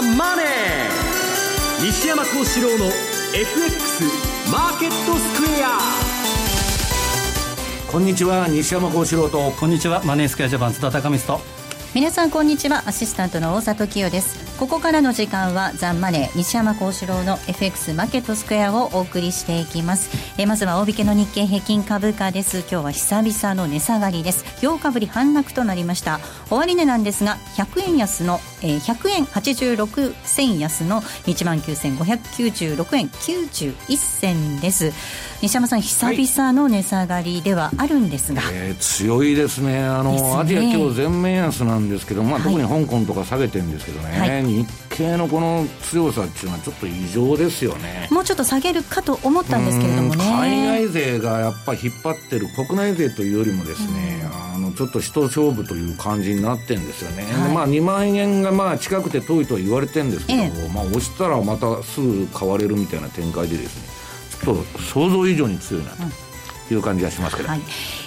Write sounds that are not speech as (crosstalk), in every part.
ザ・マネー」西山幸四郎の FX マーケットスクエアこんにちは西山幸四郎と。こんにちはマネースクエアジャパン津田隆光と。皆さんこんにちはアシスタントの大里清です。ここからの時間はザンマネー西山幸四郎の FX マーケットスクエアをお送りしていきます。えまずは大引けの日経平均株価です。今日は久々の値下がりです。8日ぶり反落となりました。終値なんですが100円安の、えー、100円86銭安の1万9596円91銭です。西山さん久々の値下がりではあるんですが、はい、えー、強いですね。あの、ね、アジア今日全面安なんですけど、まあ、特に香港とか下げてるんですけどね、はい、日経のこの強さっていうのはちょっと異常ですよね。もうちょっと下げるかと思ったんですけれどもね。海外勢がやっぱり引っ張ってる国内勢というよりもですね、あのちょっと人勝負という感じになってるんですよね、はい、まあ2万円がまあ近くて遠いとは言われてるんですけど、ええ、まあ押したらまたすぐ買われるみたいな展開でですねちょっと想像以上に強いなと。いう感じがしますけど、はい、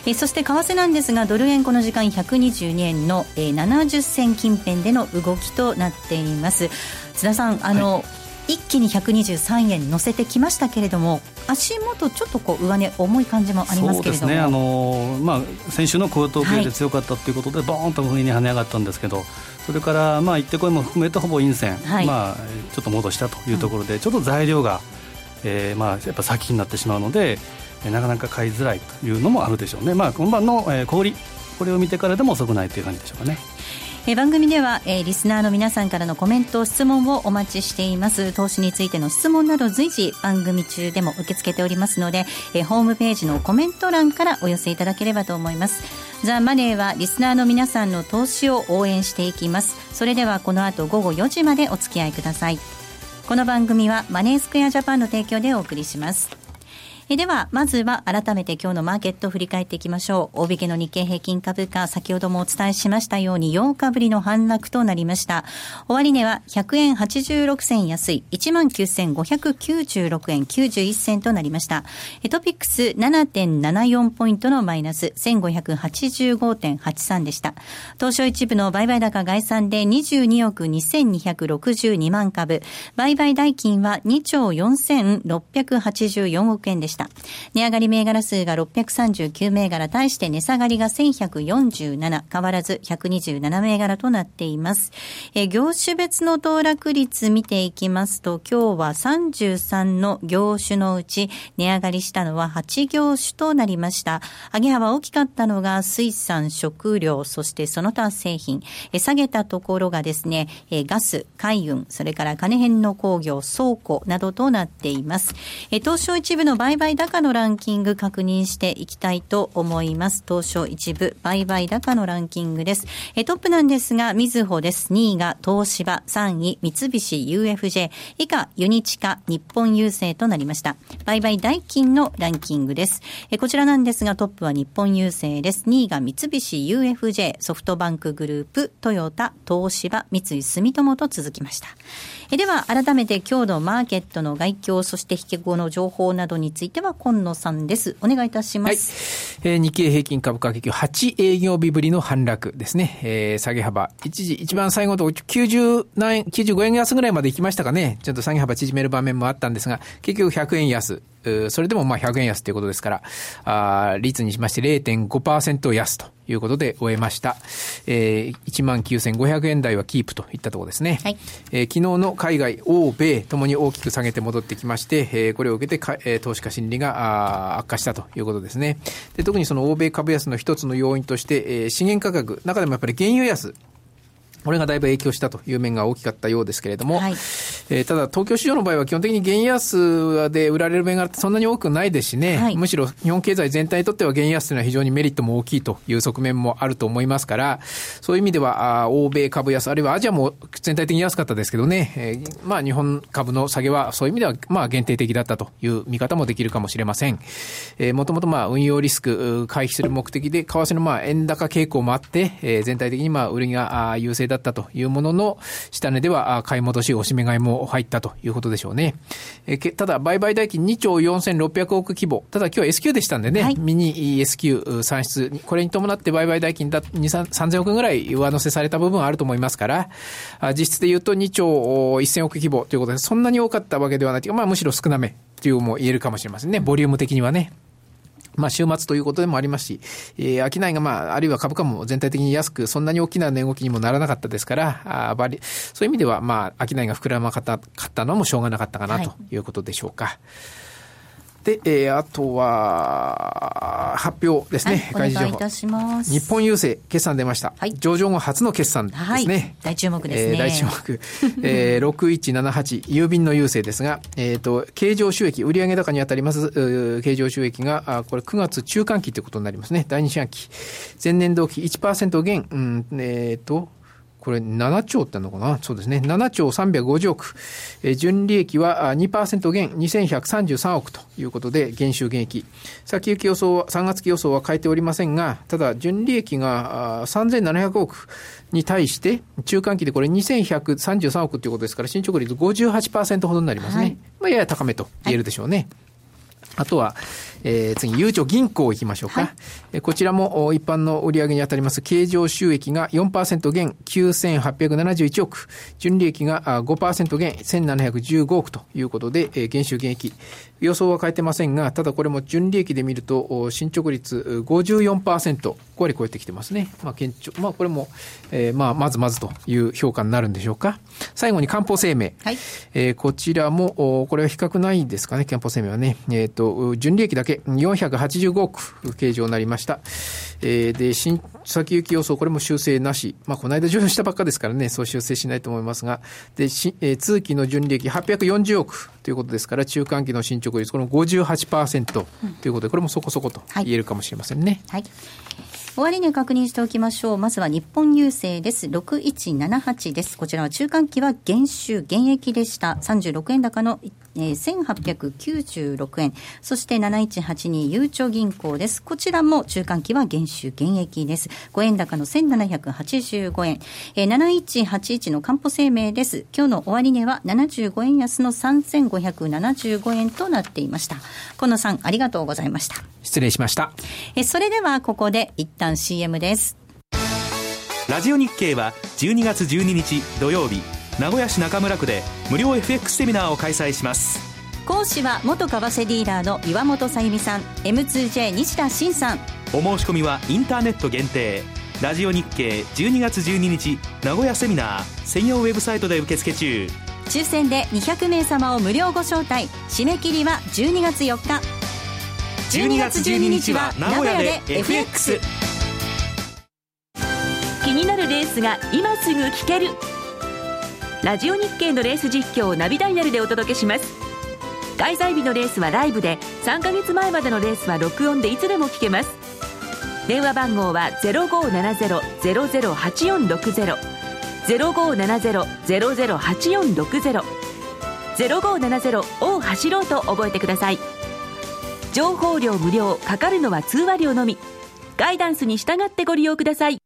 えそして為替なんですがドル円この時間122円の、えー、70銭近辺での動きとなっています。津田さんあの、はい、一気に123円乗せてきましたけれども足元ちょっとこう上値重い感じもありますけれども。ね。あの、まあ、先週の高騰系で強かったということで、はい、ボーンと上に跳ね上がったんですけどそれから、まあ、行ってこいも含めてほぼ陰線、はい、まあ、ちょっと戻したというところで、うん、ちょっと材料がえー、まあやっぱ先になってしまうので、えー、なかなか買いづらいというのもあるでしょうね、まあ、今晩の、えー、小売これを見てからでも遅くないという感じでしょうかね。え番組では、え、リスナーの皆さんからのコメント質問をお待ちしています。投資についての質問など随時番組中でも受け付けておりますので、え、ホームページのコメント欄からお寄せいただければと思います。ザ・マネーはリスナーの皆さんの投資を応援していきます。それではこの後午後4時までお付き合いください。この番組はマネースクエアジャパンの提供でお送りします。えでは、まずは改めて今日のマーケットを振り返っていきましょう。大引けの日経平均株価、先ほどもお伝えしましたように8日ぶりの反落となりました。終値は100円86銭安い、19,596円91銭となりました。トピックス7.74ポイントのマイナス、1585.83でした。東証一部の売買高概算で22億2262万株、売買代金は2兆4684億円でした。した。値上がり銘柄数が639銘柄、対して値下がりが1147、変わらず127銘柄となっています。え業種別の騰落率見ていきますと、今日は33の業種のうち値上がりしたのは8業種となりました。上げ幅大きかったのが水産、食料、そしてその他製品。え下げたところがですね、えガス、海運、それから金編の工業、倉庫などとなっています。え東証一部の売買買高のランキング確認していきたいと思います。東証一部売買高のランキングです。えトップなんですが、みずほです。2位が東芝、3位三菱 UFJ、以下ユニチカ、日本郵政となりました。売買代金のランキングです。えこちらなんですが、トップは日本郵政です。2位が三菱 UFJ、ソフトバンクグループ、トヨタ、東芝、三井住友と続きました。えでは、改めて今日のマーケットの外況、そして引け後の情報などについては、今野さんです。お願いいたします。はい、えー、日経平均株価結局8営業日ぶりの反落ですね。えー、下げ幅、一時、一番最後のところ90何円、95円安ぐらいまで行きましたかね。ちょっと下げ幅縮める場面もあったんですが、結局100円安。それでもまあ100円安ということですから、あ率にしまして0.5%安ということで終えました。えー、19,500円台はキープといったところですね。はい、えー、昨日の海外、欧米ともに大きく下げて戻ってきまして、えー、これを受けてか、えー、投資家心理があ悪化したということですね。で特にその欧米株安の一つの要因として、えー、資源価格、中でもやっぱり原油安、これがだいぶ影響したという面が大きかったようですけれども、はい、えー、ただ東京市場の場合は基本的に原安で売られる銘柄ってそんなに多くないですしね、はい、むしろ日本経済全体にとっては原安というのは非常にメリットも大きいという側面もあると思いますから、そういう意味では、あ欧米株安、あるいはアジアも全体的に安かったですけどね、えー、まあ日本株の下げはそういう意味ではまあ限定的だったという見方もできるかもしれません。えー、もともとまあ運用リスク回避する目的で、為替のまあ円高傾向もあって、えー、全体的にまあ売りが優勢だったというものの、下値では買い戻し、押し目買いもも入ったということでしょうね。えー、ただ、売買代金2兆4600億規模。ただ今日は S q でしたんでね、はい、ミニ S q 算出、これに伴って売買代金だ2、3000億ぐらい上乗せされた部分はあると思いますから、実質で言うと2兆1000億規模ということで、そんなに多かったわけではないというか、まあむしろ少なめというも言えるかもしれませんね。ボリューム的にはね。まあ、週末ということでもありますし、えー、商いがまあ、あるいは株価も全体的に安く、そんなに大きな値動きにもならなかったですから、あバリそういう意味では、まあ、商いが膨らまかったかったのもしょうがなかったかなということでしょうか。はいで、えー、あとは、発表ですね。はい、お願いいたします。日本郵政、決算出ました。はい、上場後初の決算ですね。はい、大注目ですね。えー、大注目。(laughs) えー、6178、郵便の郵政ですが、えっ、ー、と、経常収益、売上高にあたります、経常収益が、あこれ9月中間期ということになりますね。第2四半期。前年同期1%減、うん、えっ、ー、と、これ7兆ってのかな？そうですね。7兆350億。えー、純利益は2%減2133億ということで、減収減益。先行き予想は、3月期予想は変えておりませんが、ただ、純利益が3700億に対して、中間期でこれ2133億ということですから、進捗率58%ほどになりますね。はい、まあ、やや高めと言えるでしょうね。はいあとは、えー、次、ゆうちょ銀行行きましょうか。はい、こちらも一般の売上に当たります経常収益が4%減9871億、純利益が5%減1715億ということで、えー、減収減益。予想は変えてませんが、ただこれも純利益で見ると、進捗率54%、5割超えてきてますね。まあ、堅調。まあ、これも、えー、まあ、まずまずという評価になるんでしょうか。最後に漢方生命。はい、えー、こちらも、これは比較ないですかね、漢方生命はね。えっ、ー、と、純利益だけ485億計上になりました。えー、で、新、先行き予想、これも修正なし。まあ、この間上場したばっかですからね、そう修正しないと思いますが、で、しえー、通期の純利益840億ということですから、中間期の進捗率、この58%ということで、これもそこそこと言えるかもしれませんね。はい、はい終値確認しておきましょう。まずは日本郵政です。6178です。こちらは中間期は減収減益でした。36円高のえー、1896円。そして7182ゆうちょ銀行です。こちらも中間期は減収減益です。5円高の1785円。えー、7181のかんぽ生命です。今日の終値は75円安の3575円となっていました。このさん、ありがとうございました。失礼しました。えそれではここで一旦 CM です。ラジオ日経は12月12日土曜日名古屋市中村区で無料 FX セミナーを開催します。講師は元為替ディーラーの岩本さゆみさん M2J 西田慎さん。お申し込みはインターネット限定。ラジオ日経12月12日名古屋セミナー専用ウェブサイトで受付中。抽選で200名様を無料ご招待。締め切りは12月4日12月12日は名古屋で FX 気になるレースが今すぐ聞ける。ラジオ日経のレース実況をナビダイヤルでお届けします。開催日のレースはライブで3ヶ月前までのレースは録音でいつでも聞けます。電話番号は0570-008460 0570-008460 0570を走ろうと覚えてください。情報量無料かかるのは通話料のみ。ガイダンスに従ってご利用ください。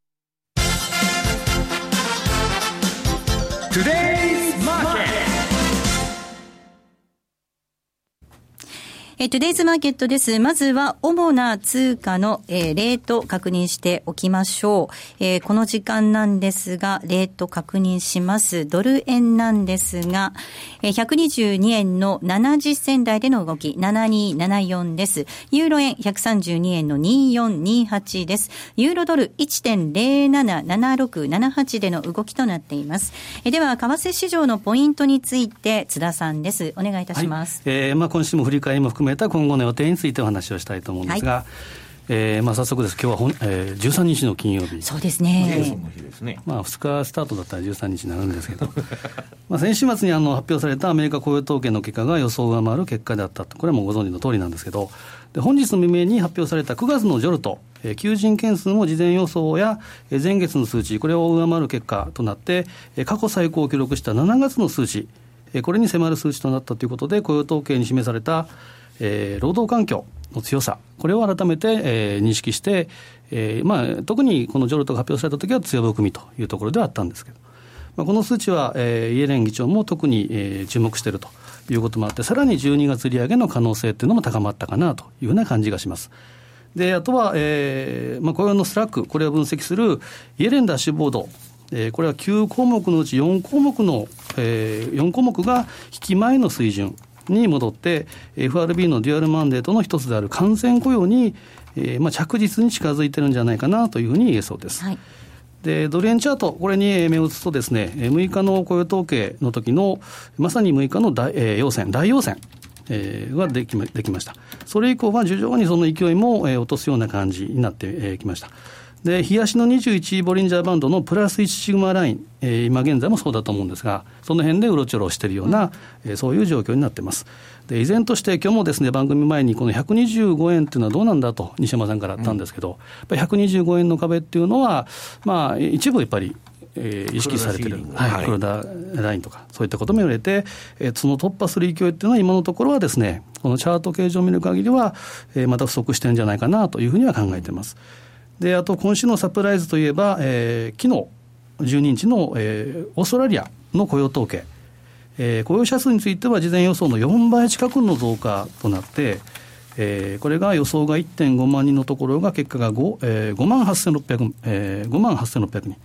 えー、トゥデイズマーケットです。まずは、主な通貨の、えー、レート確認しておきましょう。えー、この時間なんですが、レート確認します。ドル円なんですが、えー、122円の70銭台での動き、7274です。ユーロ円132円の2428です。ユーロドル1.077678での動きとなっています。えー、では、為替市場のポイントについて、津田さんです。お願いいたします。はい、えー、まあ今週も振り返りも含めめた今後の予定についてお話をしたいと思うんですが、はい。えーまあ、早速です、今日はほん、えー、13日の金曜日、そうですね、まあ、2日スタートだったら13日になるんですけど、(laughs) まあ先週末にあの発表されたアメリカ雇用統計の結果が予想を上回る結果であったと、これはもうご存知の通りなんですけど、で本日の未明に発表された9月のジョルト、えー、求人件数も事前予想や、えー、前月の数値、これを上回る結果となって、えー、過去最高を記録した7月の数値、えー、これに迫る数値となったということで、雇用統計に示されたえー、労働環境の強さ、これを改めて、えー、認識して、えーまあ、特にこのジョルトが発表されたときは強含みというところではあったんですけど、まあ、この数値は、えー、イエレン議長も特に、えー、注目しているということもあって、さらに12月利上げの可能性っていうのも高まったかなというふうな感じがします。であとは、えーまあ、雇用のスラック、これを分析するイエレンダッシュボード、えー、これは9項目のうち4項目の、えー、4項目が引き前の水準。に戻って、FRB のデュアルマンデートの一つである完全雇用に、えーまあ、着実に近づいてるんじゃないかなというふうに言えそうです。はいでドル円チャート、これに目を移すとですね、6日の雇用統計の時の、まさに6日の大、えー、陽線、大陽線。えー、ができまできました。それ以降は徐々にその勢いも、えー、落とすような感じになってき、えー、ました。で、日足の21ボリンジャーバンドのプラス1シグマライン、えー、今現在もそうだと思うんですが、その辺でうろちょろしているような、えー、そういう状況になっています。で、依然として今日もですね、番組前にこの125円っていうのはどうなんだと西山さんからあったんですけど、うん、やっぱり125円の壁っていうのは、まあ、一部やっぱりえー、意識されてる、はい、黒田ラインとか、そういったことも言われて、えー、その突破する勢いっていうのは、今のところはですね、このチャート形状を見る限りは、えー、また不足してるんじゃないかなというふうには考えています。で、あと今週のサプライズといえば、えー、昨日12日の、えー、オーストラリアの雇用統計、えー、雇用者数については事前予想の4倍近くの増加となって、えー、これが予想が1.5万人のところが結果が 5,、えー、5万8600、えー、5万8600人。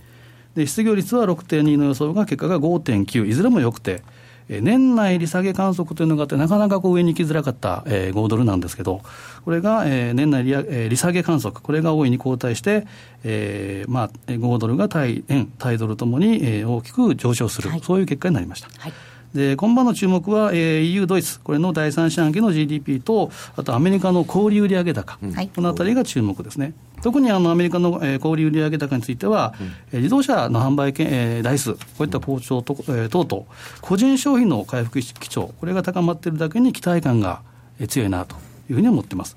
で失業率は6.2の予想が結果が5.9、いずれも良くて、年内利下げ観測というのがあって、なかなかこう上に行きづらかった、えー、5ドルなんですけど、これが、えー、年内利,、えー、利下げ観測、これが大いに後退して、えーまあ、5ドルが対円、対ドルともに、えー、大きく上昇する、はい、そういう結果になりました。はいで今晩の注目は、えー、EU、ドイツ、これの第三四半期の GDP と、あとアメリカの小売売上高、うん、このあたりが注目ですね。特にあのアメリカの、えー、小売売上高については、うん、えー、自動車の販売、えー、台数、こういった好調と、えー、等々、個人消費の回復基調、これが高まっているだけに期待感が、えー、強いなというふうに思っています。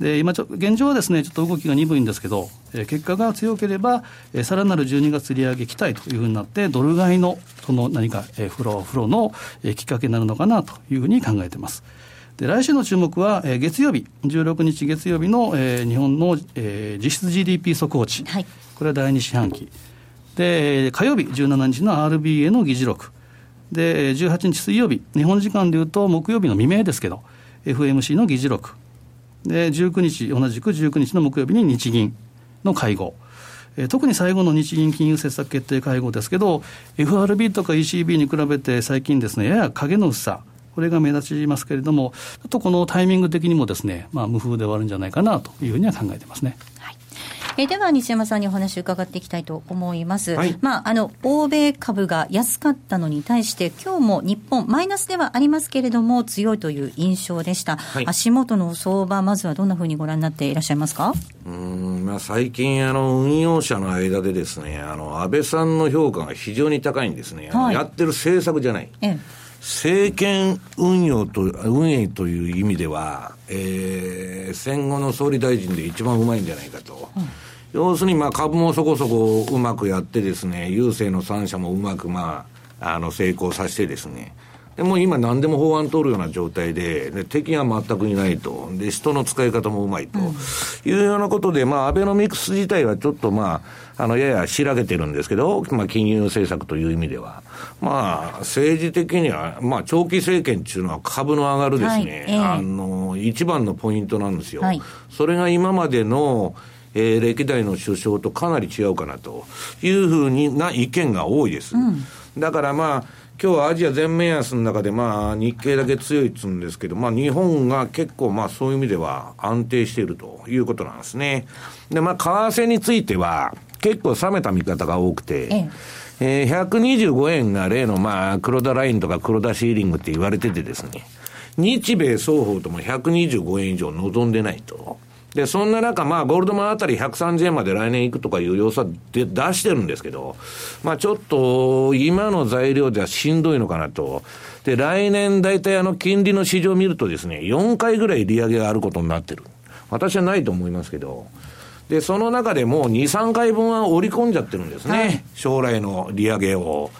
で今ちょ、現状はですね、ちょっと動きが鈍いんですけど、えー、結果が強ければ、えー、さらなる12月利上げ期待というふうになって、ドル買いのその何か、えー、フロー、フローの、えー、きっかけになるのかなというふうに考えています。で来週の注目は、えー、月曜日、16日月曜日の、えー、日本の、えー、実質 GDP 速報値、はい、これは第2四半期。で、火曜日、17日の RBA の議事録。で、18日水曜日、日本時間でいうと木曜日の未明ですけど、FMC の議事録。で、19日、同じく19日の木曜日に日銀の会合。特に最後の日銀金融政策決定会合ですけど、FRB とか ECB に比べて最近ですね、やや影の薄さ、これが目立ちますけれども、ちょっとこのタイミング的にもですね、まあ、無風で終わるんじゃないかなというふうには考えてますね。はいえでは西山さんにお話を伺っていきたいと思います、はい、まあ、あの欧米株が安かったのに対して今日も日本マイナスではありますけれども強いという印象でした、はい、足元の相場まずはどんなふうにご覧になっていらっしゃいますか？うん、まあ、最近あの運用者の間でですねあの安倍さんの評価が非常に高いんですね、はい、やってる政策じゃない、ええ政権運用と、運営という意味では、えー、戦後の総理大臣で一番うまいんじゃないかと。うん要するにまあ株もそこそこうまくやってですね、郵政の3社もうまくまあ、あの成功させてですね、でも今何でも法案通るような状態で、で敵は全くいないと。で、人の使い方もうまいと。いうようなことで、まあ、アベノミクス自体はちょっとまあ、あの、やや白けてるんですけど、まあ、金融政策という意味では。まあ、政治的には、まあ、長期政権っていうのは株の上がるですね、はいえー、あの、一番のポイントなんですよ。はい、それが今までの、えー、歴代の首相とかなり違うかなというふうにな意見が多いです。うん、だからまあ、今日はアジア全面安の中で、まあ、日経だけ強いっつうんですけど、まあ、日本が結構、まあ、そういう意味では安定しているということなんですね。で、まあ、為替については、結構冷めた見方が多くて、ええー、125円が例の、まあ、黒田ラインとか黒田シーリングって言われててですね、日米双方とも125円以上望んでないと。で、そんな中、まあ、ゴールドマンあたり130円まで来年行くとかいう要素はで出してるんですけど、まあ、ちょっと、今の材料ではしんどいのかなと。で、来年大体あの、金利の市場を見るとですね、4回ぐらい利上げがあることになってる。私はないと思いますけど。で、その中でもう2、3回分は織り込んじゃってるんですね。はい、将来の利上げを。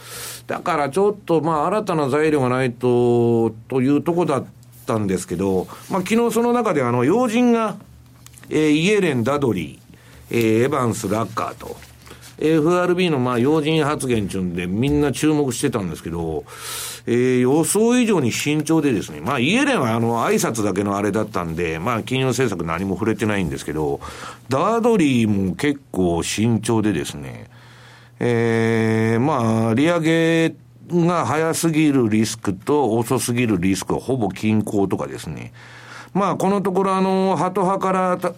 だからちょっと、まあ、新たな材料がないと、というとこだったんですけど、まあ、昨日その中であの、要人が、えー、イエレン、ダドリー、えー、エバンス、ラッカーと、FRB のまあ要人発言中でみんな注目してたんですけど、えー、予想以上に慎重でですね、まあイエレンはあの挨拶だけのあれだったんで、まあ金融政策何も触れてないんですけど、ダードリーも結構慎重でですね、えー、まあ利上げが早すぎるリスクと遅すぎるリスクはほぼ均衡とかですね、まあ、このところ、あの、ハト派からた、う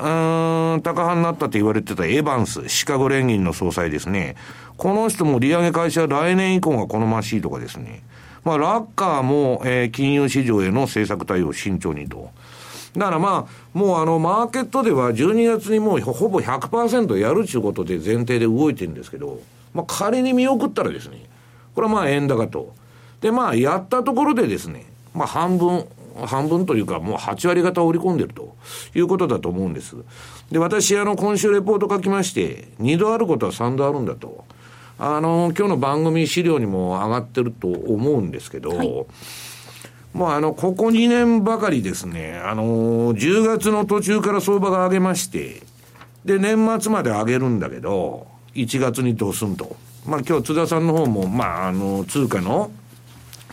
ん、高派になったと言われてたエヴァンス、シカゴ連銀の総裁ですね。この人も利上げ開始は来年以降が好ましいとかですね。まあ、ラッカーも、えー、金融市場への政策対応を慎重にと。だからまあ、もうあの、マーケットでは12月にもうほぼ100%やるということで前提で動いてるんですけど、まあ仮に見送ったらですね、これはまあ円高と。で、まあやったところでですね、まあ半分、半分というか、もう8割方織り込んでるということだと思うんです。で、私、あの、今週レポート書きまして、2度あることは3度あるんだと。あの、今日の番組資料にも上がってると思うんですけど、はい、もうあの、ここ2年ばかりですね、あの、10月の途中から相場が上げまして、で、年末まで上げるんだけど、1月にどうすんと。まあ今日津田さんの方も、まああの、通貨の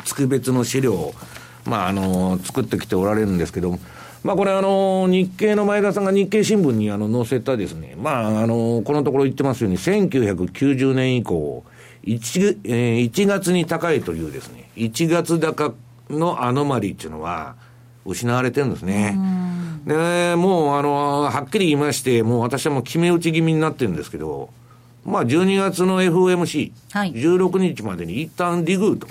月別の資料をまあ、あの、作ってきておられるんですけども、まあ、これあの、日経の前田さんが日経新聞にあの載せたですね、まあ、あの、このところ言ってますように、1990年以降、1, えー、1月に高いというですね、1月高のアノマリーっていうのは、失われてるんですね。で、もう、あの、はっきり言いまして、もう私はもう決め打ち気味になってるんですけど、まあ、12月の FOMC、はい、16日までに一旦リグーと。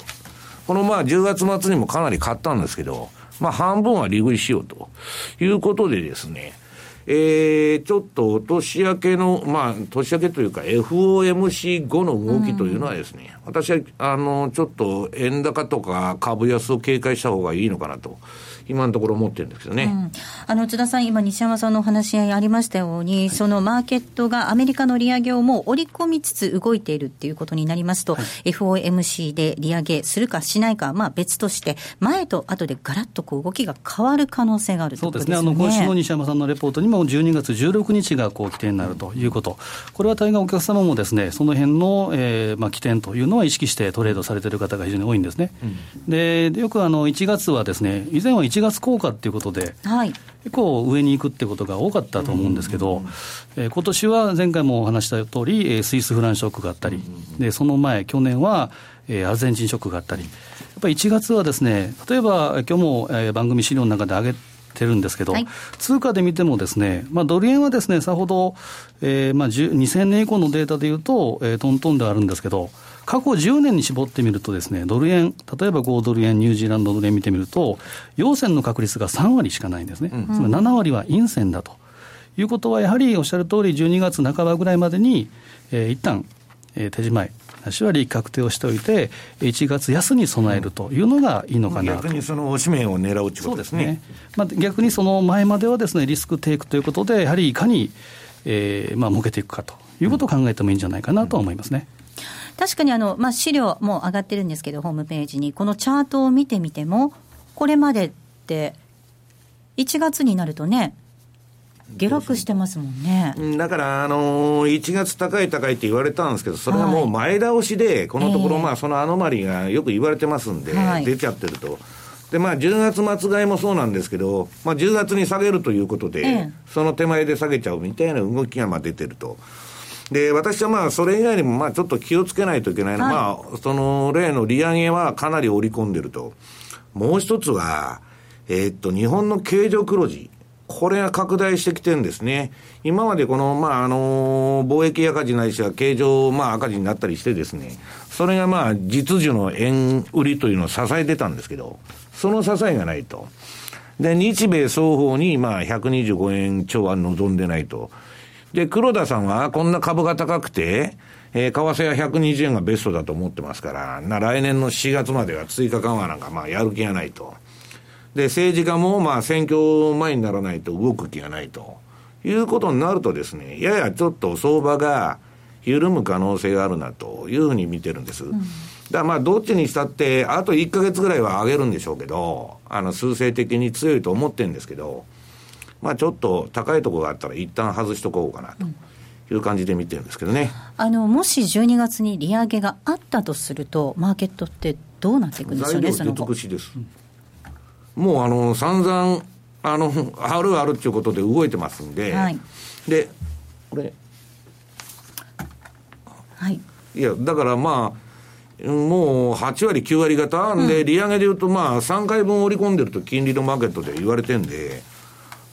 このまあ10月末にもかなり買ったんですけど、まあ半分は利食いしようということでですね、えー、ちょっと年明けの、まあ、年明けというか FOMC 後の動きというのはですね、うん、私は、あの、ちょっと円高とか株安を警戒した方がいいのかなと。今のところ思ってるんですけどね、うん、あの津田さん、今、西山さんのお話ありましたように、はい、そのマーケットがアメリカの利上げをもう織り込みつつ動いているっていうことになりますと、はい、FOMC で利上げするかしないか、まあ、別として、前と後でガラッとこう動きが変わる可能性があるそうですね、あの今週の西山さんのレポートにも、12月16日がこう起点になるということ、これは大概お客様もですねその辺の、えーまあ、起点というのは意識してトレードされている方が非常に多いんですね。うん、でよくあの1月はですね以前は1月効果っていうことで、はい、結構上に行くってことが多かったと思うんですけど、えー、今年は前回もお話した通り、えー、スイスフランショックがあったり、でその前、去年は、えー、アルゼンチンショックがあったり、やっぱり1月はですね、例えば今日も、えー、番組資料の中で挙げてるんですけど、はい、通貨で見てもですね、まあ、ドル円はですね、さほど、えーまあ、2000年以降のデータでいうと、えー、トントンではあるんですけど、過去10年に絞ってみるとですね、ドル円、例えば5ドル円、ニュージーランドドル円見てみると、陽線の確率が3割しかないんですね。うん、つまり7割は陰線だと。いうことは、やはりおっしゃる通り、12月半ばぐらいまでに、えー、一旦、えー、手仕舞い、しは利確定をしておいて、1月安に備えるというのがいいのかなと、逆にそのおしめを狙うということですね。ねまあ、逆にその前まではですね、リスクテイクということで、やはりいかに、えーまあ、儲けていくかということを考えてもいいんじゃないかなと思いますね。確かにあの、まあ、資料も上がってるんですけど、ホームページに、このチャートを見てみても、これまでって、1月になるとね、下落してますもんね。だから、あのー、1月高い高いって言われたんですけど、それはもう前倒しで、このところ、まあ、そのアノマリーがよく言われてますんで、出ちゃってると。で、まあ、10月末買いもそうなんですけど、まあ、10月に下げるということで、その手前で下げちゃうみたいな動きがまあ出てると。で、私はまあ、それ以外にも、まあ、ちょっと気をつけないといけないのは、はい、まあ、その例の利上げはかなり織り込んでると。もう一つは、えー、っと、日本の経常黒字。これが拡大してきてるんですね。今までこの、まあ、あの、貿易赤字ないしは経常、まあ、赤字になったりしてですね、それがまあ、実需の円売りというのを支えてたんですけど、その支えがないと。で、日米双方に、まあ、125円超は望んでないと。で、黒田さんは、こんな株が高くて、えー、為替は120円がベストだと思ってますから、な、来年の4月までは追加緩和なんか、まあ、やる気がないと。で、政治家もまあ選挙前にならないと動く気がないということになるとですね、ややちょっと相場が緩む可能性があるなというふうに見てるんです。うん、だからまあどっちにしたって、あと1か月ぐらいは上げるんでしょうけど、あの、数勢的に強いと思ってるんですけど、まあちょっと高いところがあったら一旦外しとこうかなと。いう感じで見てるんですけどね。あの、もし12月に利上げがあったとすると、マーケットってどうなっていくんでしょうね、その後。です。もうあの、散々、あの、あるあるっていうことで動いてますんで、はい、で、これ。はい。いや、だからまあ、もう8割、9割方、で、利上げでいうと、まあ、3回分織り込んでると金利のマーケットで言われてんで、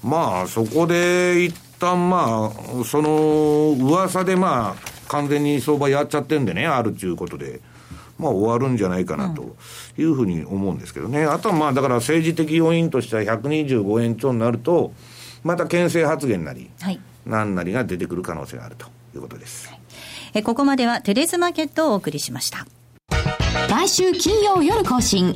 まあ、そこで一旦まあ、その噂でまあ、完全に相場やっちゃってんでね、あるっていうことで。まあ、終わるんじゃないかなというふうに思うんですけどね、あとはまあだから政治的要因としては125円超になると、また牽制発言なり、はい、何なりが出てくる可能性があるということです。はい、えここまではテレスマーケットをお送りしました。来週金曜夜更新。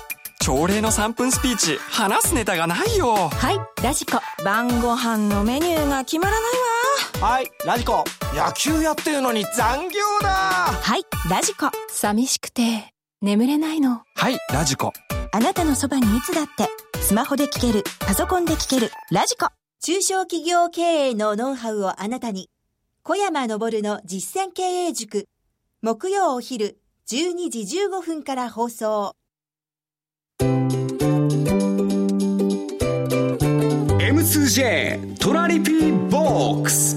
朝礼の3分スピーチ。話すネタがないよ。はい。ラジコ。晩ご飯のメニューが決まらないわ。はい。ラジコ。野球やってるのに残業だ。はい。ラジコ。寂しくて眠れないの。はい。ラジコ。あなたのそばにいつだってスマホで聞ける。パソコンで聞ける。ラジコ。中小企業経営のノウハウをあなたに。小山昇の実践経営塾。木曜お昼12時15分から放送 M2J トラリピーボックス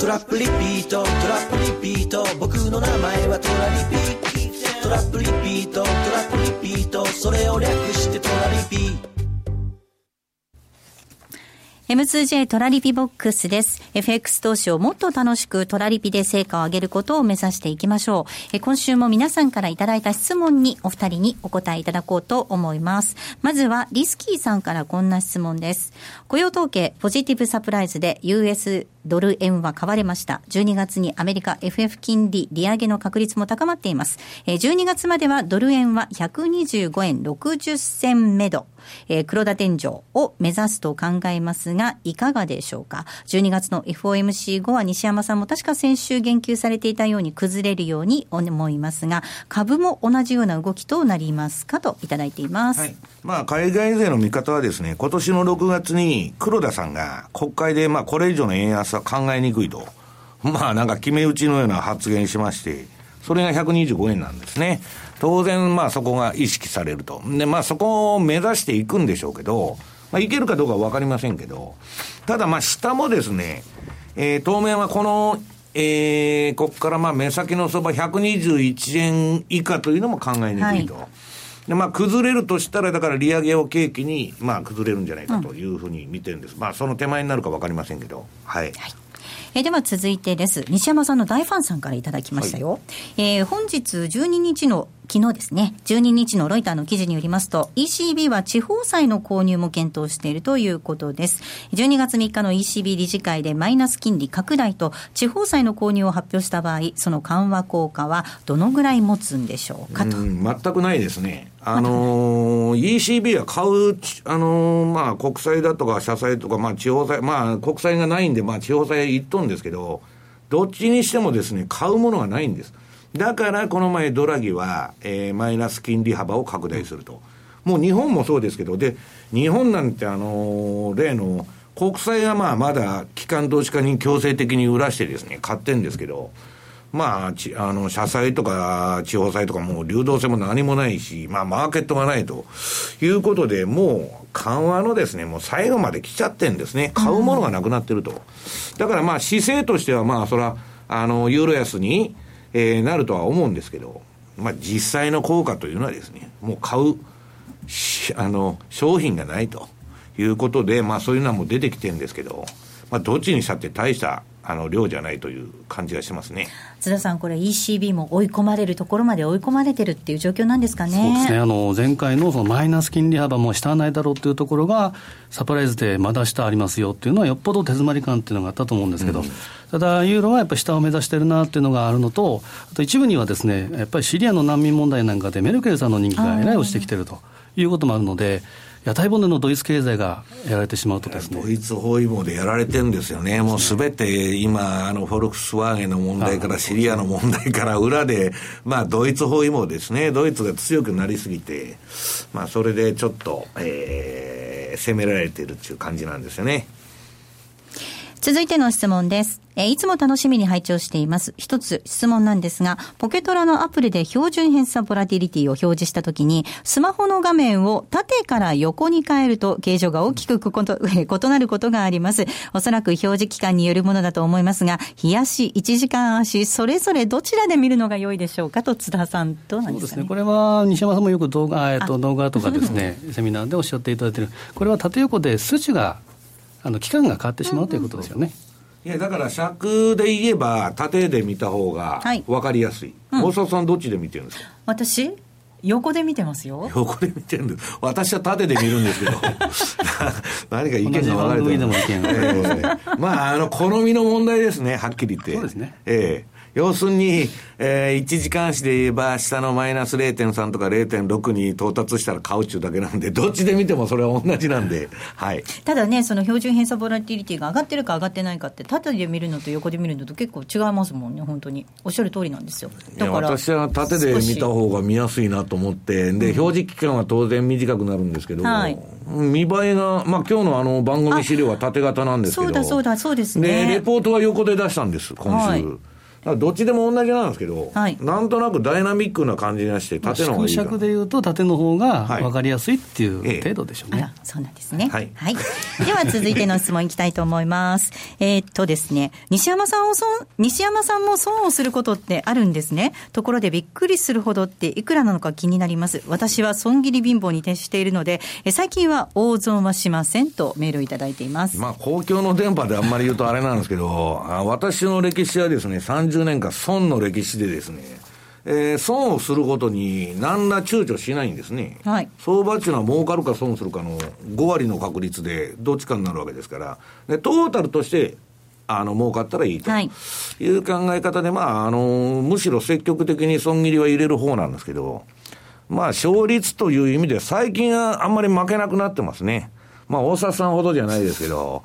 トラップリピートトラップリピート。僕の名前はトラリピ。トラップリピートトラップリピート。それを略してトラリピ。ート M2J トラリピボックスです。FX 投資をもっと楽しくトラリピで成果を上げることを目指していきましょう。え今週も皆さんからいただいた質問にお二人にお答えいただこうと思います。まずはリスキーさんからこんな質問です。雇用統計ポジティブサプライズで US ドル円は買われました。12月にアメリカ FF 金利利上げの確率も高まっています。12月まではドル円は125円60銭目処。えー、黒田天井を目指すと考えますが、いかがでしょうか？12月の FOMC 後は西山さんも確か先週言及されていたように崩れるように思いますが、株も同じような動きとなりますかといただいています。はい、まあ、海外勢の見方はですね、今年の6月に黒田さんが国会で、まあ、これ以上の円安は考えにくいと。(laughs) まあ、なんか決め打ちのような発言しまして、それが125円なんですね。当然、まあそこが意識されると。で、まあそこを目指していくんでしょうけど、まあいけるかどうかわかりませんけど、ただまあ下もですね、えー、当面はこの、えー、ここからまあ目先の相場121円以下というのも考えにくいと。はいで、まあ、崩れるとしたら、だから利上げを契機に、まあ、崩れるんじゃないかというふうに見てるんです。うん、まあ、その手前になるか分かりませんけど、はい。はいえでは続いてです。西山さんの大ファンさんからいただきましたよ。はい、えー、本日12日の昨日ですね、12日のロイターの記事によりますと、ECB は地方債の購入も検討しているということです。12月3日の ECB 理事会でマイナス金利拡大と地方債の購入を発表した場合、その緩和効果はどのぐらい持つんでしょうかと。全くないですね。あのー、ECB は買う、あのー、まあ、国債だとか社債とか、まあ、地方債、まあ、国債がないんで、まあ、地方債1トンですけど、どっちにしてもですね、買うものがないんです。だからこの前ドラギは、えー、マイナス金利幅を拡大すると。もう日本もそうですけど、で、日本なんてあのー、例の国債はまあまだ機関投資家に強制的に売らしてですね、買ってんですけど、まあ、ちあの、社債とか地方債とかも流動性も何もないし、まあマーケットがないということで、もう緩和のですね、もう最後まで来ちゃってんですね。買うものがなくなってると。だからまあ姿勢としてはまあそら、あの、ユーロ安に、えー、なるとは思うんですけど、まあ、実際の効果というのはですね、もう買う、あの、商品がないということで、まあ、そういうのはもう出てきてるんですけど、まあ、どっちにしたって大したあの量じゃないという感じがしますね。津田さん、これ、ECB も追い込まれるところまで追い込まれてるっていう状況なんですかね？そうですね。あの前回のそのマイナス金利幅も下はないだろうというところが、サプライズでまだ下ありますよっていうのは、よっぽど手詰まり感っていうのがあったと思うんですけど、うん、ただ、ユーロはやっぱり下を目指してるなっていうのがあるのと、あと一部にはですね、やっぱりシリアの難民問題なんかで、メルケルさんの人気がえらい落ちてきてるということもあるので、屋台骨のドイツ経済がやられてしまうとですね。ドイツ包囲網でやられてるんですよね、もうすべて今、あのフォルクスワーゲンの問題から、シリアの問題から裏で、(laughs) まあ、ドイツ包囲網ですね、ドイツが強くなりすぎて、まあ、それでちょっと、えー、攻められてるっていう感じなんですよね。続いての質問です。えいつも楽しみに拝聴しています。一つ質問なんですが、ポケトラのアプリで標準偏差ボラティリティを表示したときに、スマホの画面を縦から横に変えると、形状が大きくこと、え (laughs) 異なることがあります。おそらく表示期間によるものだと思いますが、冷やし、1時間足、それぞれどちらで見るのが良いでしょうかと、津田さんとなんですか、ね、そうですね。これは、西山さんもよく動画、えっと、動画とかですね、(laughs) セミナーでおっしゃっていただいている。これは縦横で数値が、あの、期間が変わってしまうということですよね。いやだから尺で言えば縦で見た方が分かりやすい、はいうん、大沢さんどっちで見てるんですか？私？横で見てますよ。横で見てるんです。私は縦で見るんですけど。(laughs) 何か意見が分かれてる、えー、まああの好みの問題ですねはっきり言って。そうですね。ええ。ー要するに、えー、1時間足で言えば、下のマイナス0.3とか0.6に到達したら買うっちゅうだけなんで、どっちで見てもそれは同じなんで、はい。ただね、その標準偏差ボラティリティが上がってるか上がってないかって、縦で見るのと横で見るのと結構違いますもんね、本当に。おっしゃる通りなんですよ。だから私は縦で見た方が見やすいなと思って、で、表示期間は当然短くなるんですけど、はい、見栄えが、まあ今日のあの番組資料は縦型なんですけど、そうだそうだ、そうですね。で、レポートは横で出したんです、今週。はいどっちでも同じなんですけど、はい、なんとなくダイナミックな感じがして、縦の方がいい縮尺でいうと、縦の方が分かりやすいっていう程度でしょうね。はいそうなんですね。はい。はい、では続いての質問いきたいと思います。(laughs) えっとですね、西山さんを損、西山さんも損をすることってあるんですね。ところでびっくりするほどっていくらなのか気になります。私は損切り貧乏に徹しているので、え最近は大損はしませんとメールをいただいています。まあ公共の電波であんまり言うとあれなんですけど、私の歴史はですね、30年間損のの歴史でですね、えー、損をすることに何ら躊躇しないんですね。はい。相場っていうのは儲かるか損するかの5割の確率でどっちかになるわけですから、でトータルとしてあの、儲かったらいいという考え方で、まあ、あの、むしろ積極的に損切りは入れる方なんですけど、まあ、勝率という意味で最近はあんまり負けなくなってますね。まあ、大沢さんほどじゃないですけど、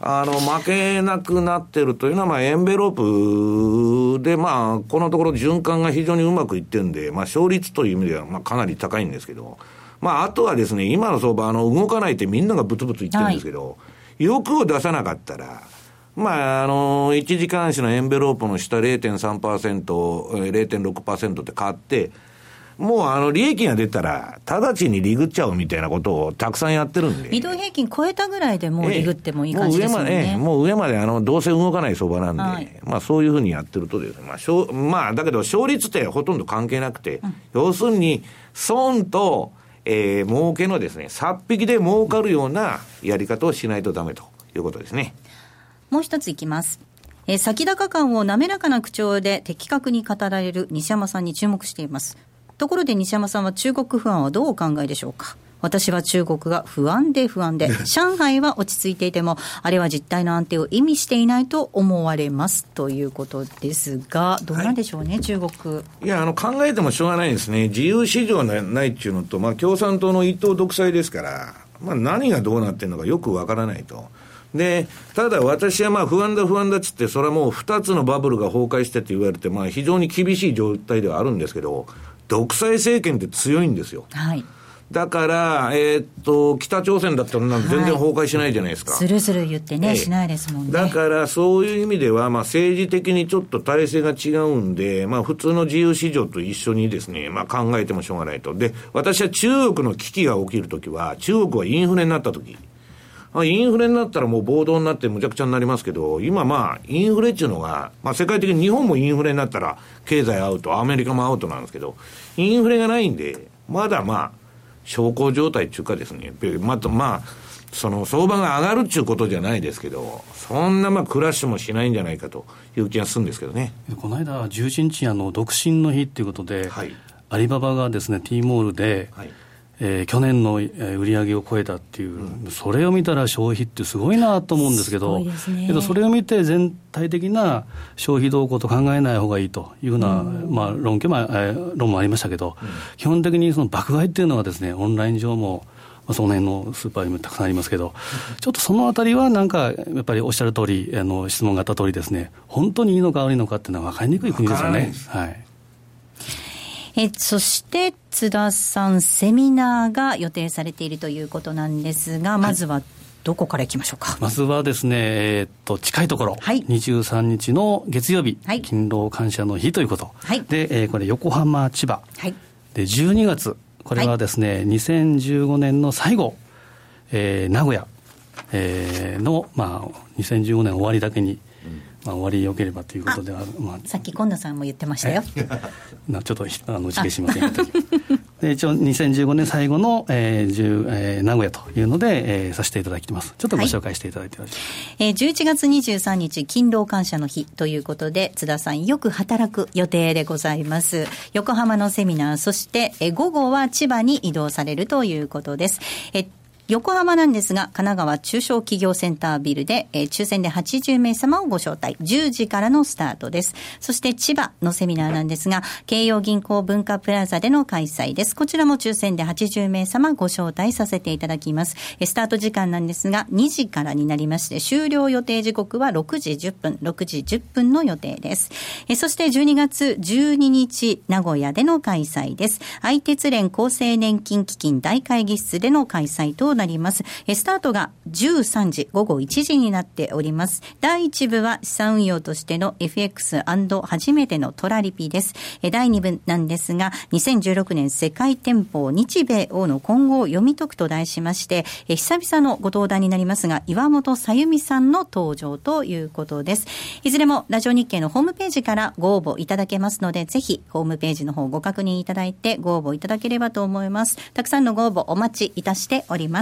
あの、負けなくなってるというのは、まあ、エンベロープで、まあ、このところ循環が非常にうまくいってるんで、まあ、勝率という意味では、まあ、かなり高いんですけど、まあ、あとはですね、今の相場、あの、動かないってみんながブツブツ言ってるんですけど、はい、欲を出さなかったら、まあ、あの、1時間足のエンベロープの下0.3%、0.6%って変わって、もうあの利益が出たら、直ちにリグっちゃうみたいなことをたくさんやってるんで。移動平均超えたぐらいでもうリグってもいい感じですよね。ええ、もう上まで、ええ、もう上まであのどうせ動かない相場なんで、はい、まあそういうふうにやってるとですね、まあ、しょうまあだけど勝率ってほとんど関係なくて、うん、要するに損と、えー、儲けのですね、さっ引きで儲かるようなやり方をしないとダメということですね。もう一ついきます。えー、先高感を滑らかな口調で的確に語られる西山さんに注目しています。ところで西山さんは中国不安はどうお考えでしょうか？私は中国が不安で不安で、上海は落ち着いていても、あれは実態の安定を意味していないと思われますということですが、どうなんでしょうね、はい、中国。いや、あの、考えてもしょうがないですね。自由市場ないっていうのと、まあ、共産党の一党独裁ですから、まあ、何がどうなってるのかよくわからないと。で、ただ私はまあ不安だ不安だっつって、それはもう2つのバブルが崩壊してって言われて、まあ非常に厳しい状態ではあるんですけど、独裁政権って強いんですよ。はい。だから、えー、っと、北朝鮮だったら全然崩壊しないじゃないですか。するする言ってね、えー、しないですもんね。だから、そういう意味では、まあ、政治的にちょっと体制が違うんで、まあ、普通の自由市場と一緒にですね、まあ、考えてもしょうがないと。で、私は中国の危機が起きるときは、中国はインフレになったとき、インフレになったらもう暴動になってむちゃくちゃになりますけど、今まあ、インフレっていうのが、まあ世界的に日本もインフレになったら経済アウト、アメリカもアウトなんですけど、インフレがないんで、まだまあ、小康状態っていうかですね、またまあ、その相場が上がるっていうことじゃないですけど、そんなまあクラッシュもしないんじゃないかという気がするんですけどね。この間、11日あの独身の日ということで、はい、アリババがですね、T モールで、はいえー、去年の売り上げを超えたっていう、うん、それを見たら消費ってすごいなと思うんですけど、ね、けどそれを見て全体的な消費動向と考えない方がいいというふうな、うん、まあ、論拠も、えー、論もありましたけど、うん、基本的にその爆買いっていうのはですね、オンライン上も、まあ、その辺のスーパーにもたくさんありますけど、ちょっとそのあたりはなんか、やっぱりおっしゃる通り、あの質問があった通りですね、本当にいいのか悪いのかっていうのは分かりにくい国ですよね。はいえそして津田さん、セミナーが予定されているということなんですが、まずはどこからいきましょうか？まずはですね、えー、っと、近いところ、はい、23日の月曜日、はい、勤労感謝の日ということ。はい、で、えー、これ、横浜、千葉。はい、で、12月、これはですね、はい、2015年の最後、えー、名古屋、えー、の、まあ、2015年終わりだけに、まあ、終わりよければということでは、まあ、さっき今野さんも言ってましたよ。(laughs) ちょっとあの打ち消しませんで一応2015年最後の、えーえー、名古屋というので、えー、させていただいてます。ちょっとご紹介していただいてよろしいえー、11月23日、勤労感謝の日ということで、津田さんよく働く予定でございます。横浜のセミナー、そして、えー、午後は千葉に移動されるということです。えー横浜なんですが、神奈川中小企業センタービルで、えー、抽選で80名様をご招待。10時からのスタートです。そして千葉のセミナーなんですが、京葉銀行文化プラザでの開催です。こちらも抽選で80名様ご招待させていただきます。えー、スタート時間なんですが、2時からになりまして、終了予定時刻は6時10分、6時10分の予定です。えー、そして12月12日、名古屋での開催です。愛鉄連厚生年金基金大会議室での開催となります。なります。スタートが13時、午後1時になっております。第1部は資産運用としての FX& 初めてのトラリピです。第2部なんですが、2016年世界店舗日米欧の今後を読み解くと題しまして、久々のご登壇になりますが、岩本さゆみさんの登場ということです。いずれもラジオ日経のホームページからご応募いただけますので、ぜひホームページの方ご確認いただいてご応募いただければと思います。たくさんのご応募お待ちいたしております。。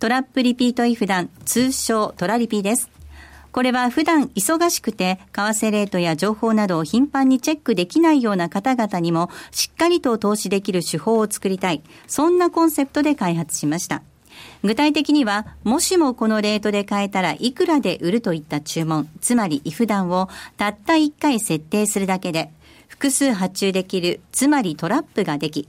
トラップリピートイフダン、通称トラリピです。これは普段忙しくて、為替レートや情報などを頻繁にチェックできないような方々にも、しっかりと投資できる手法を作りたい。そんなコンセプトで開発しました。具体的には、もしもこのレートで買えたらいくらで売るといった注文、つまりイフダンをたった1回設定するだけで、複数発注できる、つまりトラップができ、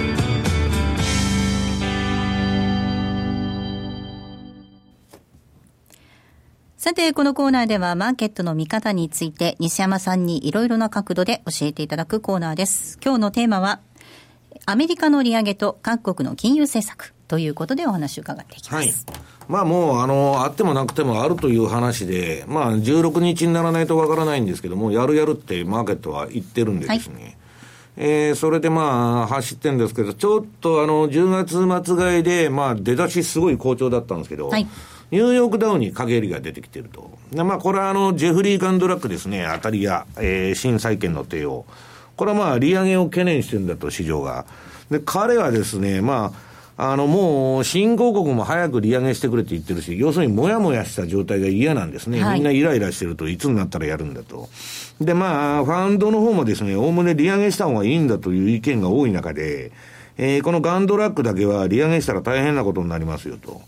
さて、このコーナーではマーケットの見方について西山さんにいろいろな角度で教えていただくコーナーです。今日のテーマは、アメリカの利上げと各国の金融政策ということでお話を伺っていきます。はいまあもう、あの、あってもなくてもあるという話で、まあ16日にならないとわからないんですけども、やるやるってマーケットは言ってるんでですね。はい、えー、それでまあ走ってるんですけど、ちょっとあの、10月末買いで、まあ出だしすごい好調だったんですけど、はいニューヨークダウに陰りが出てきてると。で、まあ、これはあの、ジェフリー・ガンドラックですね、当たりや、えー、新債券の帝王。これはまあ、利上げを懸念してるんだと、市場が。で、彼はですね、まあ、あの、もう、新興国も早く利上げしてくれって言ってるし、要するにもやもやした状態が嫌なんですね。はい、みんなイライラしてると、いつになったらやるんだと。で、まあ、ファンドの方もですね、おおむね利上げした方がいいんだという意見が多い中で、えー、このガンドラックだけは利上げしたら大変なことになりますよと。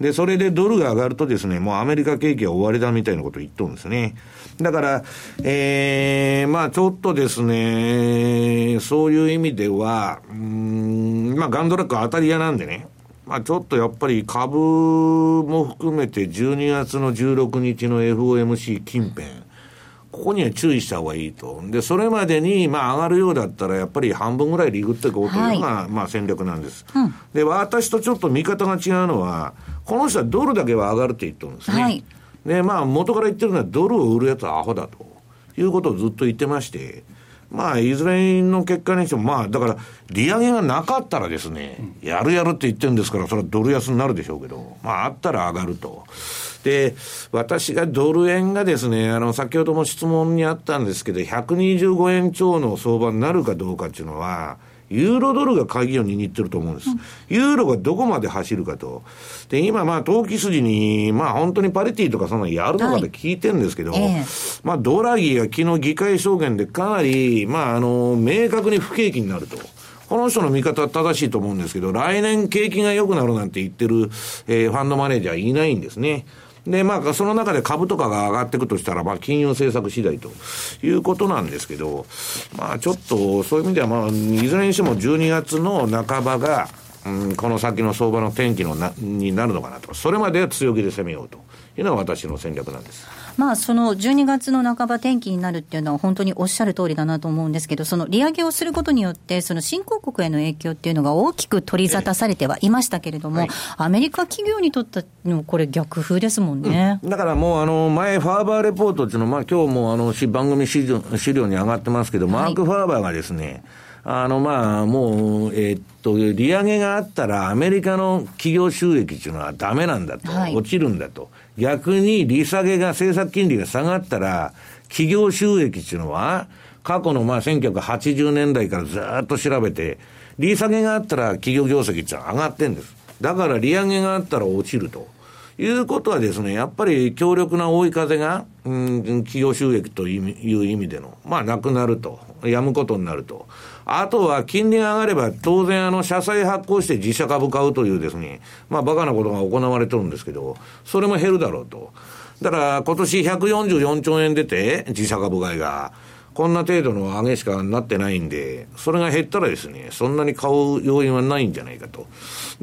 で、それでドルが上がるとですね、もうアメリカ景気は終わりだみたいなことを言っとるんですね。だから、ええー、まあちょっとですね、そういう意味では、うん、まあガンドラック当たり屋なんでね、まあちょっとやっぱり株も含めて12月の16日の FOMC 近辺、ここには注意した方がいいと。で、それまでに、まあ、上がるようだったら、やっぱり半分ぐらいリグっていこうというのが、はい、まあ、戦略なんです、うん、で、私とちょっと見方が違うのは、この人はドルだけは上がるって言ってるんですね。はい、で、まあ、元から言ってるのは、ドルを売るやつはアホだということをずっと言ってまして、まあ、いずれの結果にしても、まあ、だから、利上げがなかったらですね、やるやるって言ってるんですから、それはドル安になるでしょうけど、まあ、あったら上がると。で、私がドル円がですね、あの、先ほども質問にあったんですけど、125円超の相場になるかどうかっていうのは、ユーロドルが鍵を握ってると思うんです。ユーロがどこまで走るかと。で、今まあ、投機筋に、まあ本当にパリティとかそんなやるのかって聞いてるんですけど、まあドラギが昨日議会証言でかなり、まああの、明確に不景気になると。この人の見方は正しいと思うんですけど、来年景気が良くなるなんて言ってる、えー、ファンドマネージャーいないんですね。で、まあ、その中で株とかが上がっていくとしたら、まあ、金融政策次第ということなんですけど、まあ、ちょっと、そういう意味では、まあ、いずれにしても12月の半ばが、うん、この先の相場の天気のなになるのかなと。それまでは強気で攻めようというのが私の戦略なんです。まあ、その12月の半ば転機になるっていうのは本当におっしゃる通りだなと思うんですけど、その利上げをすることによって、その新興国への影響っていうのが大きく取り沙汰されてはいましたけれども、はい、アメリカ企業にとってのこれ逆風ですもんね。うん、だからもう、あの、前、ファーバーレポートっていうのは、まあ今日もあの、番組資料に上がってますけど、マーク・ファーバーがですね、あの、まあ、もう、えー、っと、利上げがあったら、アメリカの企業収益っていうのはダメなんだと、はい、落ちるんだと。逆に利下げが、政策金利が下がったら、企業収益っていうのは、過去のまあ1980年代からずっと調べて、利下げがあったら企業業績って上がってんです。だから利上げがあったら落ちると。いうことはですね、やっぱり強力な追い風が、うん、企業収益という意味での、まあなくなると、やむことになると。あとは金利が上がれば当然あの社債発行して自社株買うというですね、まあバカなことが行われてるんですけど、それも減るだろうと。だから今年144兆円出て、自社株買いが。こんな程度の上げしかなってないんで、それが減ったらですね、そんなに買う要因はないんじゃないかと。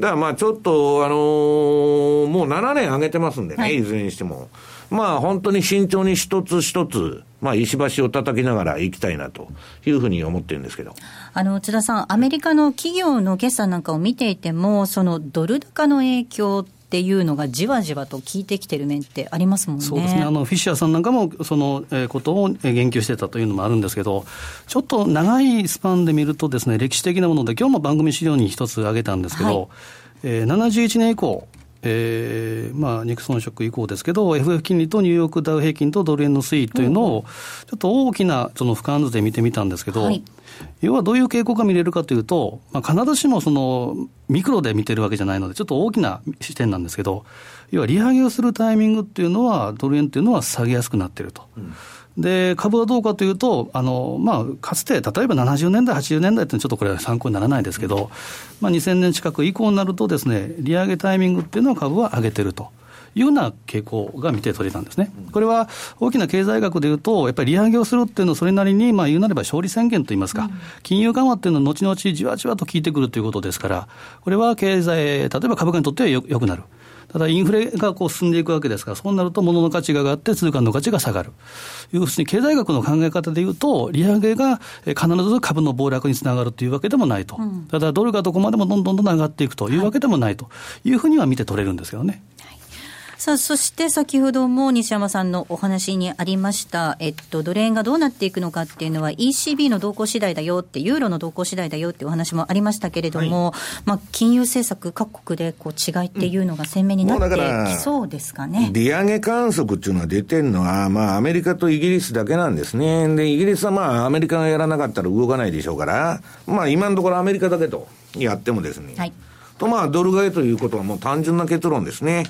だからまあちょっと、あのー、もう7年上げてますんでね、はい、いずれにしても。まあ本当に慎重に一つ一つ、まあ石橋を叩きながら行きたいなというふうに思ってるんですけど。あの、津田さん、アメリカの企業の決算なんかを見ていても、そのドル高の影響っていうのがじわじわと効いてきてる面ってありますもんね。そうですね。あの、フィッシャーさんなんかもそのことを言及してたというのもあるんですけど、ちょっと長いスパンで見るとですね、歴史的なもので、今日も番組資料に一つ挙げたんですけど、はいえー、71年以降、えーまあ、ニクソンショック以降ですけど、FF 金利とニューヨークダウ平均とドル円の推移というのを、ちょっと大きなその俯瞰図で見てみたんですけど、はい、要はどういう傾向が見れるかというと、まあ、必ずしもそのミクロで見てるわけじゃないので、ちょっと大きな視点なんですけど、要は利上げをするタイミングっていうのは、ドル円っていうのは下げやすくなってると。うんで、株はどうかというと、あの、まあ、かつて、例えば70年代、80年代ってちょっとこれは参考にならないですけど、まあ、2000年近く以降になるとですね、利上げタイミングっていうのは株は上げてると。いうような傾向が見て取れたんですね。これは大きな経済学でいうと、やっぱり利上げをするっていうのは、それなりに、まあ言うなれば勝利宣言といいますか、金融緩和っていうのは後々じわじわと効いてくるということですから、これは経済、例えば株価にとってはよよくなる。ただインフレがこう進んでいくわけですから、そうなると物の価値が上がって通貨の価値が下がる。要するに経済学の考え方でいうと、利上げが必ず株の暴落につながるというわけでもないと。うん、ただドルがどこまでもどんどんどん上がっていくというわけでもないというふうには見て取れるんですけどね。さあ、そして先ほども西山さんのお話にありました、えっと、ドル円がどうなっていくのかっていうのは ECB の動向次第だよって、ユーロの動向次第だよっていうお話もありましたけれども、はい、まあ、金融政策各国でこう違いっていうのが鮮明になってきそうですかね。利上げ観測っていうのは出てるのは、まあ、アメリカとイギリスだけなんですね。で、イギリスはまあ、アメリカがやらなかったら動かないでしょうから、まあ、今のところアメリカだけとやってもですね、はい、とまあ、ドル買いということはもう単純な結論ですね。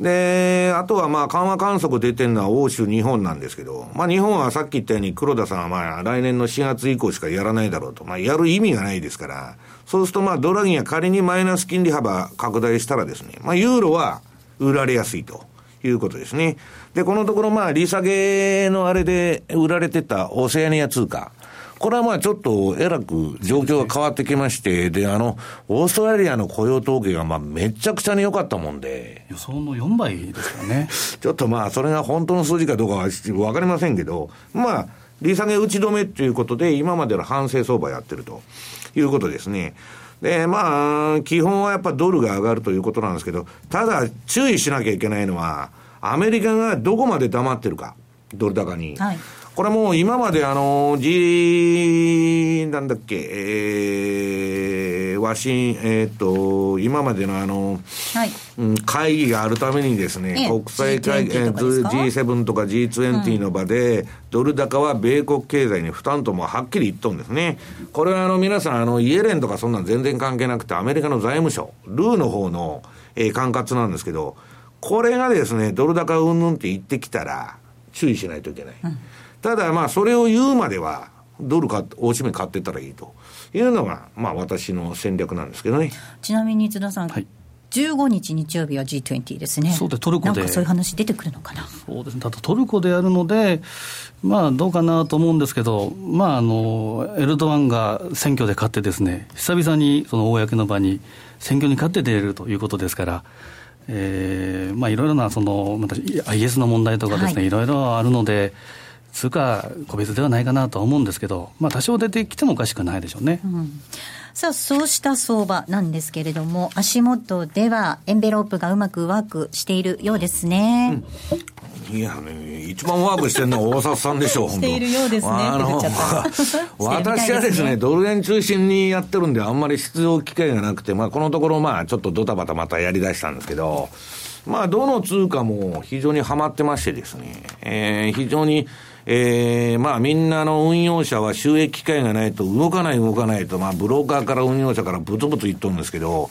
で、あとはまあ緩和観測出てるのは欧州、日本なんですけど、まあ日本はさっき言ったように黒田さんはまあ来年の4月以降しかやらないだろうと。まあやる意味がないですから、そうするとまあドラギンが仮にマイナス金利幅拡大したらですね、まあユーロは売られやすいと。いうことですね。で、このところまあ利下げのあれで売られてたオセアニア通貨。これはまあちょっとえらく状況が変わってきまして、で、あの、オーストラリアの雇用統計がまあめちゃくちゃに良かったもんで。予想の4倍ですかね。(laughs) ちょっとまあ、それが本当の数字かどうかはわかりませんけど、まあ、利下げ打ち止めということで、今までの反省相場やってるということですね。で、まあ、基本はやっぱドルが上がるということなんですけど、ただ注意しなきゃいけないのは、アメリカがどこまで黙ってるか、ドル高に。はいこれもう今まであの、G、なんだっけ、えー、ワシン、えっ、ー、と、今までのあの、はい、会議があるためにですね、国際会議、G7 とか G20 の場で、ドル高は米国経済に負担ともはっきり言っとんですね。これはあの、皆さん、あの、イエレンとかそんなん全然関係なくて、アメリカの財務省、ルーの方の、えー、管轄なんですけど、これがですね、ドル高うんぬんって言ってきたら、注意しないといけない。うんただまあそれを言うまでは、ドル買大しめ買ってたらいいというのが、まあ私の戦略なんですけどね。ちなみに津田さん、はい15日日曜日は G20 ですね。そうで、トルコで。そういう話出てくるのかな？そうですね。ただトルコでやるので、まあどうかなと思うんですけど、まああの、エルドアンが選挙で勝ってですね、久々にその公の場に選挙に勝って出れるということですから、えー、まあいろいろなその、また IS の問題とかですね、はい、いろいろあるので、通貨個別ではないかなとは思うんですけど、まあ、多少出てきてもおかしくないでしょうね。うんさあ、そうした相場なんですけれども、足元ではエンベロープがうまくワークしているようですね。うん、いやね、一番ワークしてるのは大里さんでしょう、しているようですね。あの、私はですね、ドル円中心にやってるんで、あんまり出場機会がなくて、まあ、このところ、まあ、ちょっとドタバタまたやりだしたんですけど、まあ、どの通貨も非常にはまってましてですね、えー、非常に、えー、まあみんなの運用者は収益機会がないと動かない動かないと、まあブローカーから運用者からブツブツ言っとるんですけど、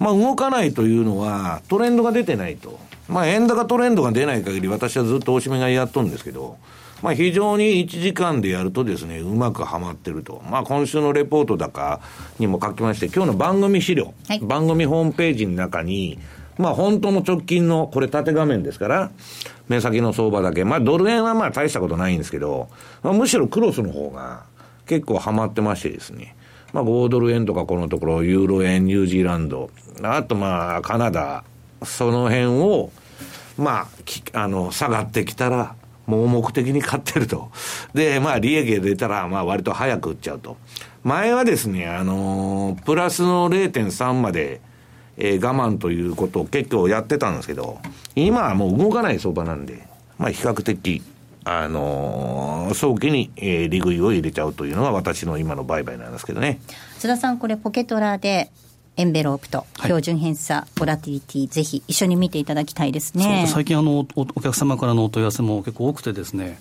まあ動かないというのはトレンドが出てないと。まあ円高トレンドが出ない限り私はずっとおしめがやっとるんですけど、まあ非常に1時間でやるとですね、うまくはまってると。まあ今週のレポートだかにも書きまして、今日の番組資料、はい、番組ホームページの中に、まあ本当の直近の、これ縦画面ですから、目先の相場だけ。まあドル円はまあ大したことないんですけど、まあ、むしろクロスの方が結構ハマってましてですね。まあ5ドル円とかこのところ、ユーロ円、ニュージーランド、あとまあカナダ、その辺を、まあ、あの、下がってきたら、盲目的に買ってると。で、まあ、利益が出たら、まあ、割と早く売っちゃうと。前はですね、あのー、プラスの0.3まで、えー、我慢ということを結構やってたんですけど、今はもう動かない相場なんで、まあ比較的、あのー、早期に、えー、利食いを入れちゃうというのが私の今の売買なんですけどね。津田さん、これポケトラで、エンベロープと標準偏差、はい、ボラティリティ、ぜひ一緒に見ていただきたいですね。最近あのお、お客様からのお問い合わせも結構多くてですね、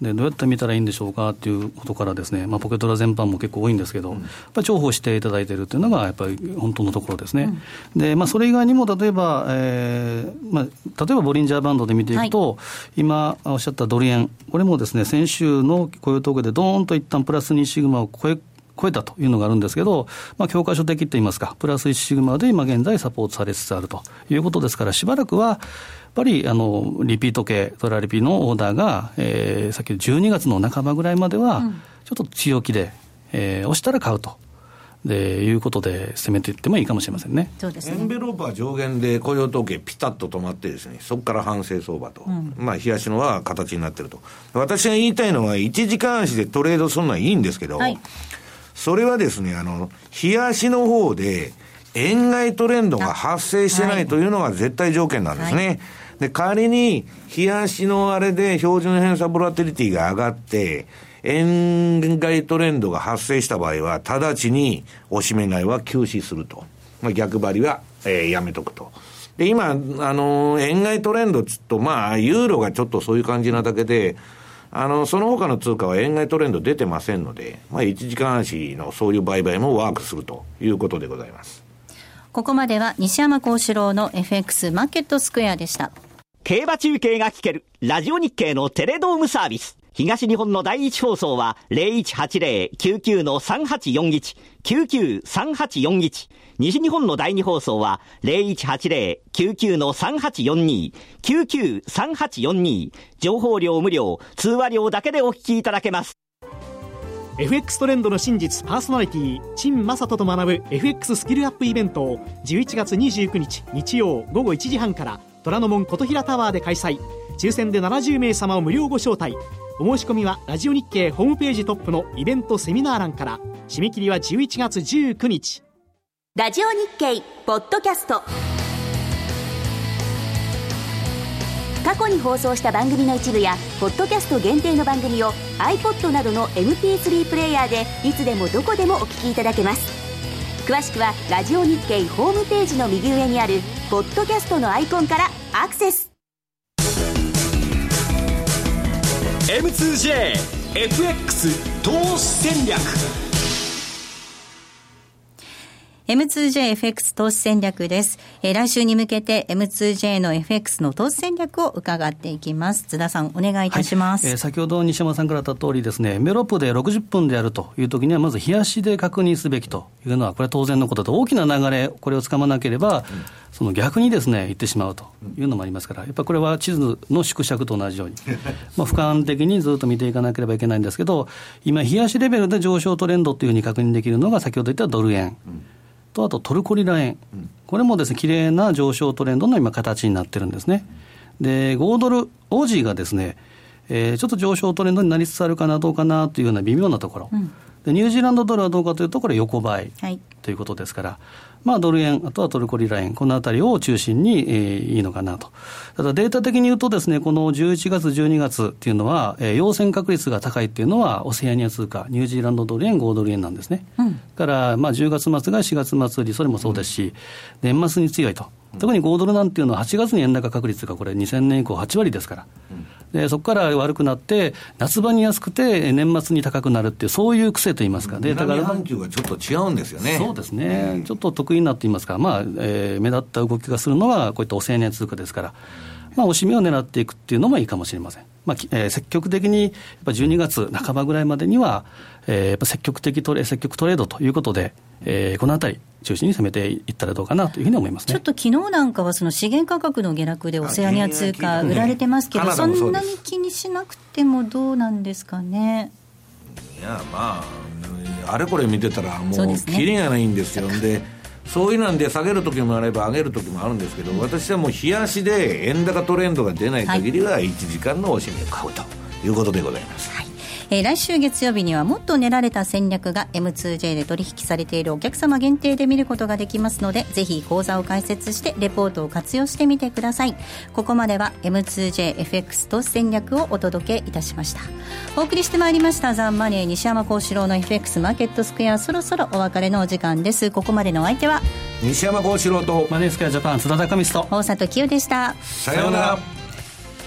でどうやって見たらいいんでしょうかっていうことからですね、まあ、ポケトラ全般も結構多いんですけど、うん、やっぱり重宝していただいているというのがやっぱり本当のところですね。うん、で、まあ、それ以外にも例えば、えーまあ、例えばボリンジャーバンドで見ていくと、はい、今おっしゃったドル円、これもですね、先週の雇用統計でどーんと一旦プラス2シグマを超え超えたというのがあるんですけど、まあ、教科書的といいますか、プラス1シグマで今現在サポートされつつあるということですから、しばらくは、ぱりあのリピート系、トラリピのオーダーが、えー、先ほど12月の半ばぐらいまでは、ちょっと強気で、えー、押したら買うと。でいうことで攻めていってもいいかもしれませんね。そうですね。エンベロープは上限で雇用統計ピタッと止まってですね、そこから反省相場と。うん、まあ、冷やしのは形になってると。私が言いたいのは、1時間足でトレードするのはいいんですけど、はい、それはですね、あの、冷やしの方で、円買いトレンドが発生してないというのが絶対条件なんですね。はい、で、仮に、冷やしのあれで標準偏差ボラティリティが上がって、円買いトレンドが発生した場合は、直ちにおしめ買いは休止すると。まあ、逆張りは、えー、やめとくと。で、今、あのー、円買いトレンドつっと、まあ、ユーロがちょっとそういう感じなだけで、あの、その他の通貨は円買いトレンド出てませんので、まあ、1時間足のそういう売買もワークするということでございます。ここまでは西山幸四郎の FX マーケットスクエアでした。競馬中継が聞ける、ラジオ日経のテレドームサービス。東日本の第一放送は0180-99-3841、99-3841。西日本の第二放送は0180-99-3842、99-3842。情報量無料、通話料だけでお聞きいただけます。FX トレンドの真実パーソナリティ陳正人と学ぶ FX スキルアップイベントを11月29日日曜午後1時半から虎ノ門琴平タワーで開催。抽選で70名様を無料ご招待。お申し込みはラジオ日経ホームページトップのイベントセミナー欄から。締め切りは11月19日。ラジオ日経ポッドキャスト。過去に放送した番組の一部やポッドキャスト限定の番組を iPod などの MP3 プレイヤーでいつでもどこでもお聞きいただけます。詳しくはラジオ日経ホームページの右上にあるポッドキャストのアイコンからアクセス。M2JFX 投資戦略。M2JFX 投資戦略です。えー、来週に向けて M2J の FX の投資戦略を伺っていきます。津田さん、お願いいたします。はい、えー、先ほど西山さんからあった通りですね、メロップで60分であるという時には、まず冷やしで確認すべきというのは、これは当然のことで、大きな流れ、これをつかまなければ、うん、その逆にですね、行ってしまうというのもありますから、やっぱりこれは地図の縮尺と同じように、(laughs) まあ、俯瞰的にずっと見ていかなければいけないんですけど、今、冷やしレベルで上昇トレンドというふうに確認できるのが、先ほど言ったドル円。うんと、あとトルコリラ円、うん、これもですね、綺麗な上昇トレンドの今、形になってるんですね。で、5ドル、オージーがですね、えー、ちょっと上昇トレンドになりつつあるかな、どうかなというような微妙なところ、うん、でニュージーランドドルはどうかというと、これ、横ばい。ということですから、まあ、ドル円、あとはトルコリラ円、このあたりを中心に、えー、いいのかなと。ただデータ的に言うとですね、この11月、12月っていうのは、えー、陽線確率が高いっていうのは、オセアニア通貨、ニュージーランドドル円、5ドル円なんですね。うん、から、まあ、10月末が4月末売り、それもそうですし、うん、年末に強いと。特に5ドルなんていうのは、8月に円高確率がこれ、2000年以降8割ですから。うんでそこから悪くなって、夏場に安くて、年末に高くなるっていう、そういう癖といいますか、データが。半球がちょっと違うんですよね。そうですね、うん、ちょっと得意になっていますか、まあえー、目立った動きがするのは、こういったオセアニア通貨ですから。まあ、おしめを狙っていくっていうのもいいかもしれません。まあえー、積極的に、やっぱ12月半ばぐらいまでには、えー、やっぱ積極的トレ、積極トレードということで、えー、このあたり、中心に攻めていったらどうかなというふうに思います、ね、ちょっと昨日なんかは、その資源価格の下落でオセアニア通貨売られてますけど、そんなに気にしなくてもどうなんですかね。いや、まあ、あれこれ見てたら、もう、きりがないんですよ。でそういうなんで下げる時もあれば上げる時もあるんですけど、私はもう冷やしで円高トレンドが出ない限りは1時間のおしめを買うということでございます。はいえー、来週月曜日にはもっと練られた戦略が M2J で取引されているお客様限定で見ることができますのでぜひ講座を開設してレポートを活用してみてください。ここまでは M2JFX 投資戦略をお届けいたしました。お送りしてまいりましたザンマネー西山幸四郎の FX マーケットスクエアそろそろお別れのお時間です。ここまでのお相手は西山幸四郎とマネースクエアジャパン津田隆美と大里清でした。さようなら